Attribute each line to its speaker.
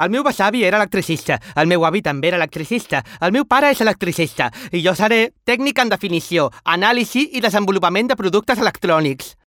Speaker 1: El meu besavi era electricista, el meu avi també era electricista, el meu pare és electricista i jo seré tècnic en definició, anàlisi i desenvolupament de productes electrònics.